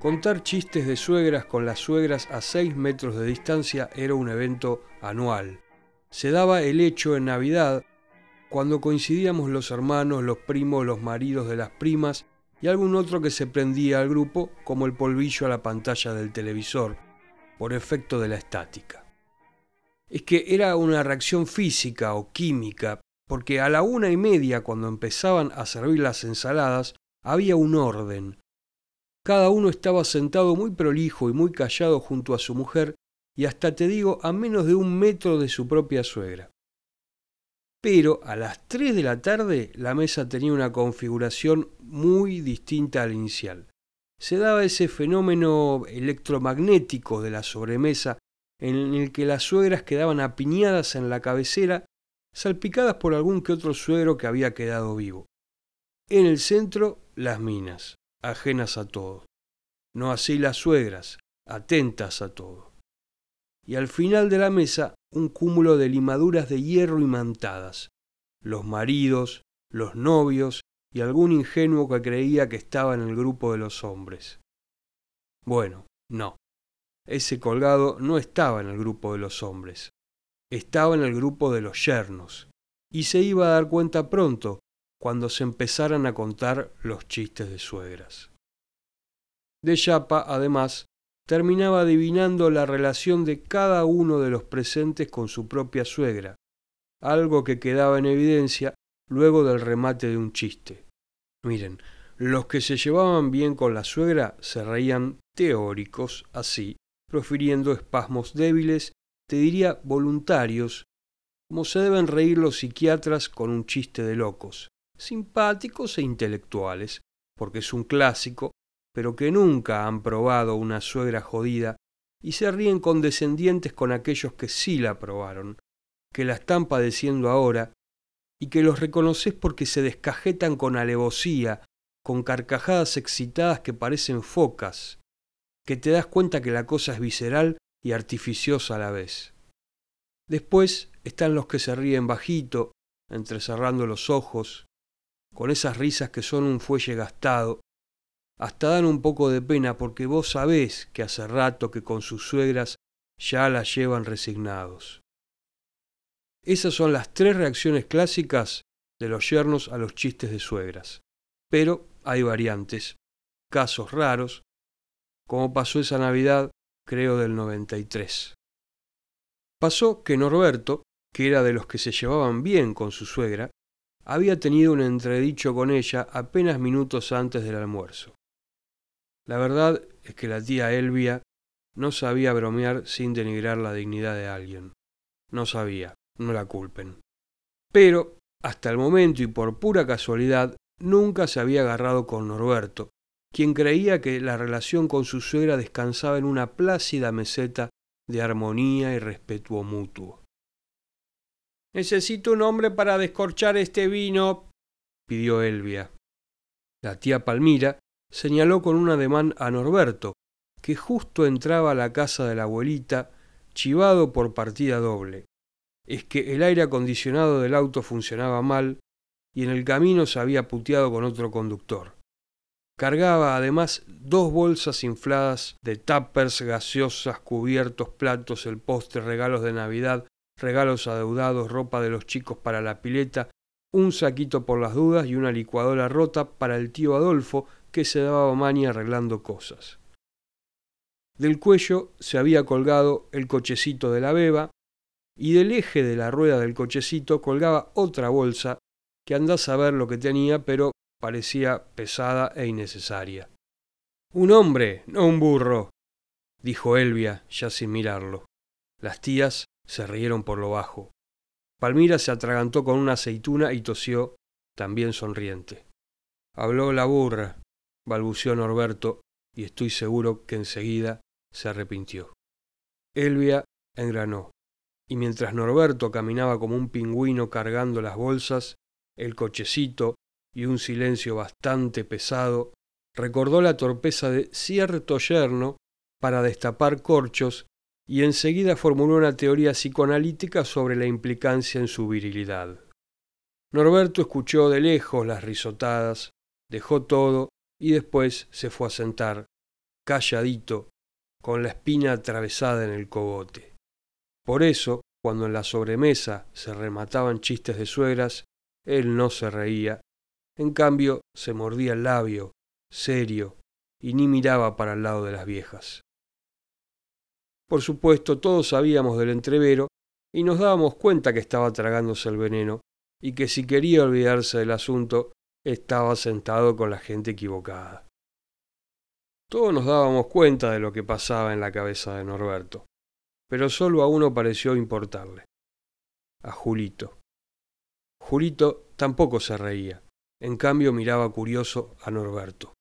Contar chistes de suegras con las suegras a seis metros de distancia era un evento anual. Se daba el hecho en Navidad, cuando coincidíamos los hermanos, los primos, los maridos de las primas y algún otro que se prendía al grupo como el polvillo a la pantalla del televisor, por efecto de la estática. Es que era una reacción física o química, porque a la una y media, cuando empezaban a servir las ensaladas, había un orden, cada uno estaba sentado muy prolijo y muy callado junto a su mujer y hasta te digo a menos de un metro de su propia suegra. Pero a las tres de la tarde la mesa tenía una configuración muy distinta al inicial. Se daba ese fenómeno electromagnético de la sobremesa en el que las suegras quedaban apiñadas en la cabecera, salpicadas por algún que otro suegro que había quedado vivo. En el centro, las minas ajenas a todo. No así las suegras, atentas a todo. Y al final de la mesa un cúmulo de limaduras de hierro imantadas, los maridos, los novios y algún ingenuo que creía que estaba en el grupo de los hombres. Bueno, no. Ese colgado no estaba en el grupo de los hombres, estaba en el grupo de los yernos, y se iba a dar cuenta pronto cuando se empezaran a contar los chistes de suegras. De Chapa, además, terminaba adivinando la relación de cada uno de los presentes con su propia suegra, algo que quedaba en evidencia luego del remate de un chiste. Miren, los que se llevaban bien con la suegra se reían teóricos, así, profiriendo espasmos débiles, te diría voluntarios, como se deben reír los psiquiatras con un chiste de locos, simpáticos e intelectuales, porque es un clásico, pero que nunca han probado una suegra jodida y se ríen condescendientes con aquellos que sí la probaron, que la están padeciendo ahora y que los reconoces porque se descajetan con alevosía, con carcajadas excitadas que parecen focas, que te das cuenta que la cosa es visceral y artificiosa a la vez. Después están los que se ríen bajito, entrecerrando los ojos, con esas risas que son un fuelle gastado, hasta dan un poco de pena porque vos sabés que hace rato que con sus suegras ya las llevan resignados. Esas son las tres reacciones clásicas de los yernos a los chistes de suegras. Pero hay variantes, casos raros, como pasó esa Navidad, creo del 93. Pasó que Norberto, que era de los que se llevaban bien con su suegra, había tenido un entredicho con ella apenas minutos antes del almuerzo. La verdad es que la tía Elvia no sabía bromear sin denigrar la dignidad de alguien. No sabía, no la culpen. Pero, hasta el momento y por pura casualidad, nunca se había agarrado con Norberto, quien creía que la relación con su suegra descansaba en una plácida meseta de armonía y respeto mutuo. Necesito un hombre para descorchar este vino, pidió Elvia. La tía Palmira señaló con un ademán a Norberto, que justo entraba a la casa de la abuelita, chivado por partida doble. Es que el aire acondicionado del auto funcionaba mal y en el camino se había puteado con otro conductor. Cargaba además dos bolsas infladas de tuppers, gaseosas, cubiertos, platos, el postre, regalos de Navidad, regalos adeudados, ropa de los chicos para la pileta, un saquito por las dudas y una licuadora rota para el tío Adolfo, que se daba maña arreglando cosas. Del cuello se había colgado el cochecito de la beba, y del eje de la rueda del cochecito colgaba otra bolsa que andás a ver lo que tenía, pero parecía pesada e innecesaria. Un hombre, no un burro, dijo Elvia, ya sin mirarlo. Las tías se rieron por lo bajo. Palmira se atragantó con una aceituna y tosió, también sonriente. Habló la burra, balbuceó Norberto, y estoy seguro que enseguida se arrepintió. Elvia engranó, y mientras Norberto caminaba como un pingüino cargando las bolsas, el cochecito y un silencio bastante pesado, recordó la torpeza de cierto yerno para destapar corchos y enseguida formuló una teoría psicoanalítica sobre la implicancia en su virilidad. Norberto escuchó de lejos las risotadas, dejó todo y después se fue a sentar, calladito, con la espina atravesada en el cogote. Por eso, cuando en la sobremesa se remataban chistes de suegras, él no se reía, en cambio se mordía el labio, serio, y ni miraba para el lado de las viejas. Por supuesto, todos sabíamos del entrevero y nos dábamos cuenta que estaba tragándose el veneno y que si quería olvidarse del asunto, estaba sentado con la gente equivocada. Todos nos dábamos cuenta de lo que pasaba en la cabeza de Norberto, pero solo a uno pareció importarle, a Julito. Julito tampoco se reía, en cambio miraba curioso a Norberto.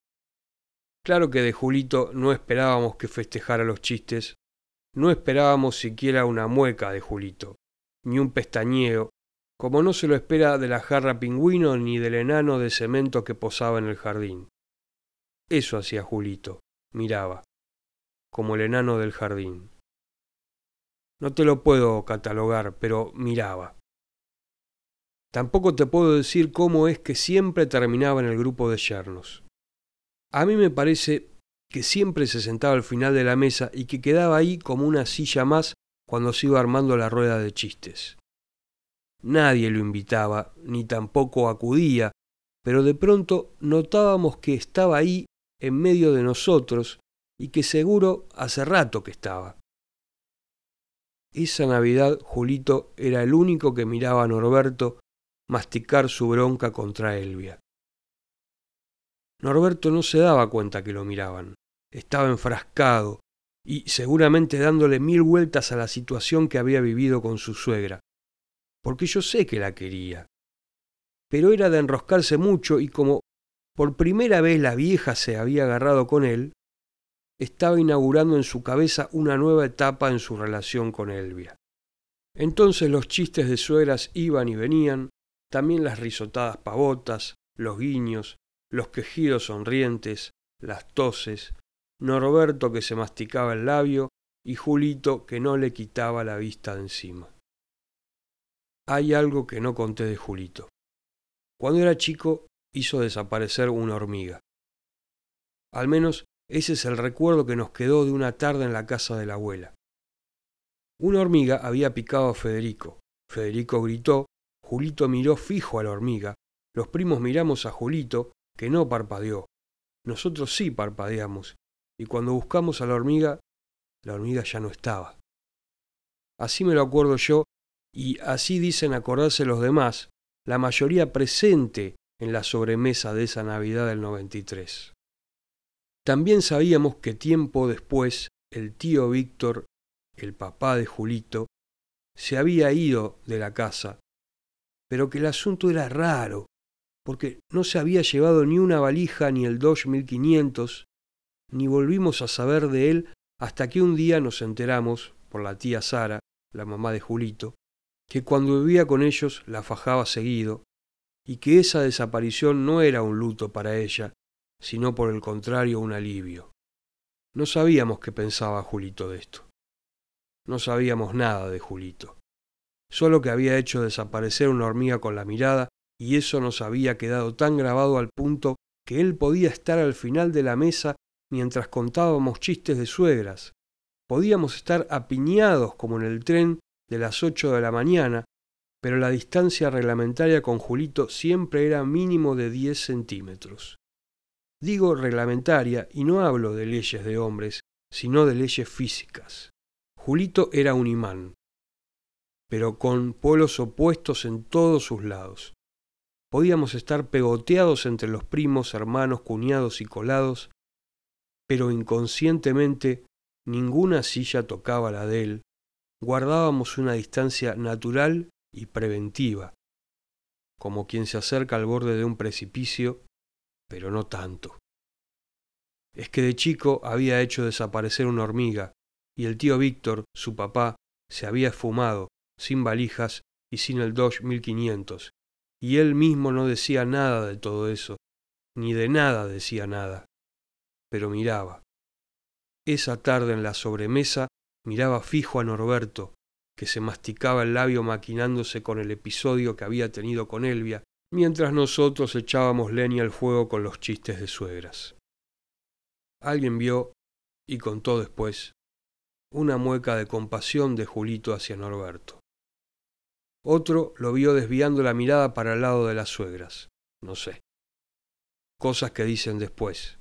Claro que de Julito no esperábamos que festejara los chistes, no esperábamos siquiera una mueca de Julito, ni un pestañeo, como no se lo espera de la jarra pingüino ni del enano de cemento que posaba en el jardín. Eso hacía Julito, miraba, como el enano del jardín. No te lo puedo catalogar, pero miraba. Tampoco te puedo decir cómo es que siempre terminaba en el grupo de yernos. A mí me parece que siempre se sentaba al final de la mesa y que quedaba ahí como una silla más cuando se iba armando la rueda de chistes. Nadie lo invitaba, ni tampoco acudía, pero de pronto notábamos que estaba ahí en medio de nosotros y que seguro hace rato que estaba. Esa Navidad Julito era el único que miraba a Norberto masticar su bronca contra Elvia. Norberto no se daba cuenta que lo miraban. Estaba enfrascado y seguramente dándole mil vueltas a la situación que había vivido con su suegra, porque yo sé que la quería. Pero era de enroscarse mucho y como por primera vez la vieja se había agarrado con él, estaba inaugurando en su cabeza una nueva etapa en su relación con Elvia. Entonces los chistes de suegras iban y venían, también las risotadas pavotas, los guiños, los quejidos sonrientes, las toses, Norberto que se masticaba el labio y Julito que no le quitaba la vista de encima. Hay algo que no conté de Julito. Cuando era chico hizo desaparecer una hormiga. Al menos ese es el recuerdo que nos quedó de una tarde en la casa de la abuela. Una hormiga había picado a Federico. Federico gritó, Julito miró fijo a la hormiga, los primos miramos a Julito, que no parpadeó. Nosotros sí parpadeamos, y cuando buscamos a la hormiga, la hormiga ya no estaba. Así me lo acuerdo yo, y así dicen acordarse los demás, la mayoría presente en la sobremesa de esa Navidad del 93. También sabíamos que tiempo después el tío Víctor, el papá de Julito, se había ido de la casa, pero que el asunto era raro, porque no se había llevado ni una valija ni el Dodge 1500, ni volvimos a saber de él hasta que un día nos enteramos, por la tía Sara, la mamá de Julito, que cuando vivía con ellos la fajaba seguido, y que esa desaparición no era un luto para ella, sino por el contrario un alivio. No sabíamos qué pensaba Julito de esto. No sabíamos nada de Julito. Solo que había hecho desaparecer una hormiga con la mirada y eso nos había quedado tan grabado al punto que él podía estar al final de la mesa mientras contábamos chistes de suegras. Podíamos estar apiñados como en el tren de las ocho de la mañana, pero la distancia reglamentaria con Julito siempre era mínimo de diez centímetros. Digo reglamentaria y no hablo de leyes de hombres, sino de leyes físicas. Julito era un imán, pero con polos opuestos en todos sus lados. Podíamos estar pegoteados entre los primos, hermanos, cuñados y colados, pero inconscientemente ninguna silla tocaba la de él, guardábamos una distancia natural y preventiva, como quien se acerca al borde de un precipicio, pero no tanto. Es que de chico había hecho desaparecer una hormiga, y el tío Víctor, su papá, se había esfumado, sin valijas y sin el Dodge 1500, y él mismo no decía nada de todo eso, ni de nada decía nada, pero miraba. Esa tarde en la sobremesa miraba fijo a Norberto, que se masticaba el labio maquinándose con el episodio que había tenido con Elvia, mientras nosotros echábamos leña al fuego con los chistes de suegras. Alguien vio y contó después una mueca de compasión de Julito hacia Norberto. Otro lo vio desviando la mirada para el lado de las suegras. No sé. Cosas que dicen después.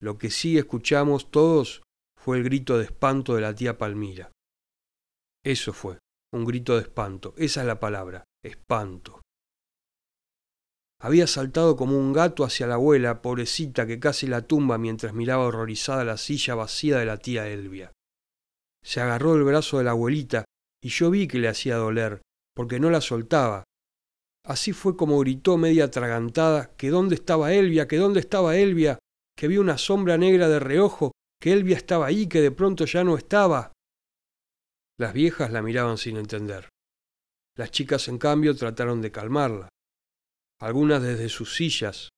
Lo que sí escuchamos todos fue el grito de espanto de la tía Palmira. Eso fue, un grito de espanto. Esa es la palabra, espanto. Había saltado como un gato hacia la abuela, pobrecita, que casi la tumba mientras miraba horrorizada la silla vacía de la tía Elvia. Se agarró el brazo de la abuelita y yo vi que le hacía doler, porque no la soltaba. Así fue como gritó media atragantada que dónde estaba Elvia, que dónde estaba Elvia, que vi una sombra negra de reojo, que Elvia estaba ahí, que de pronto ya no estaba. Las viejas la miraban sin entender. Las chicas, en cambio, trataron de calmarla algunas desde sus sillas.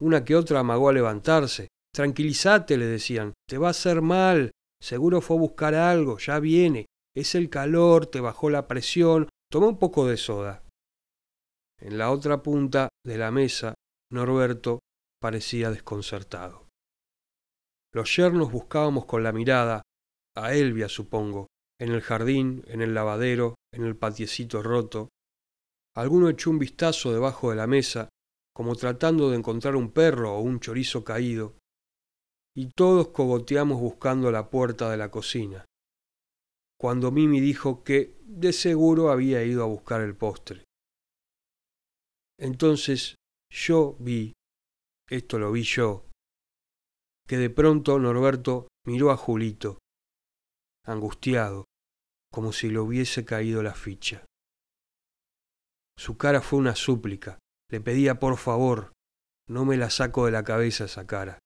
Una que otra amagó a levantarse. Tranquilízate, le decían, te va a hacer mal, seguro fue a buscar algo, ya viene, es el calor, te bajó la presión, toma un poco de soda. En la otra punta de la mesa, Norberto parecía desconcertado. Los yernos buscábamos con la mirada, a Elvia supongo, en el jardín, en el lavadero, en el patiecito roto, Alguno echó un vistazo debajo de la mesa, como tratando de encontrar un perro o un chorizo caído, y todos cogoteamos buscando la puerta de la cocina, cuando Mimi dijo que de seguro había ido a buscar el postre. Entonces yo vi, esto lo vi yo, que de pronto Norberto miró a Julito, angustiado, como si le hubiese caído la ficha. Su cara fue una súplica. Le pedía por favor, no me la saco de la cabeza esa cara.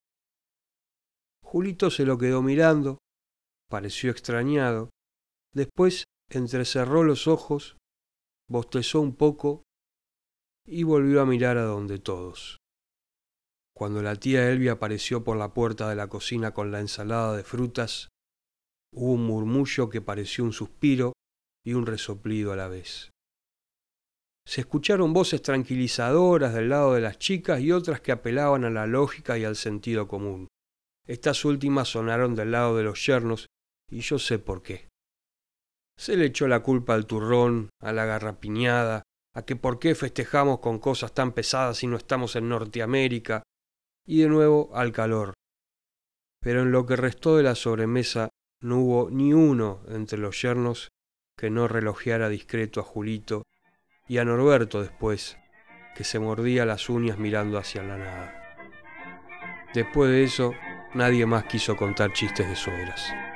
Julito se lo quedó mirando, pareció extrañado, después entrecerró los ojos, bostezó un poco y volvió a mirar a donde todos. Cuando la tía Elvia apareció por la puerta de la cocina con la ensalada de frutas, hubo un murmullo que pareció un suspiro y un resoplido a la vez. Se escucharon voces tranquilizadoras del lado de las chicas y otras que apelaban a la lógica y al sentido común. Estas últimas sonaron del lado de los yernos, y yo sé por qué. Se le echó la culpa al turrón, a la garrapiñada, a que por qué festejamos con cosas tan pesadas si no estamos en Norteamérica, y de nuevo al calor. Pero en lo que restó de la sobremesa no hubo ni uno entre los yernos que no relojeara discreto a Julito y a Norberto después, que se mordía las uñas mirando hacia la nada. Después de eso, nadie más quiso contar chistes de suegras.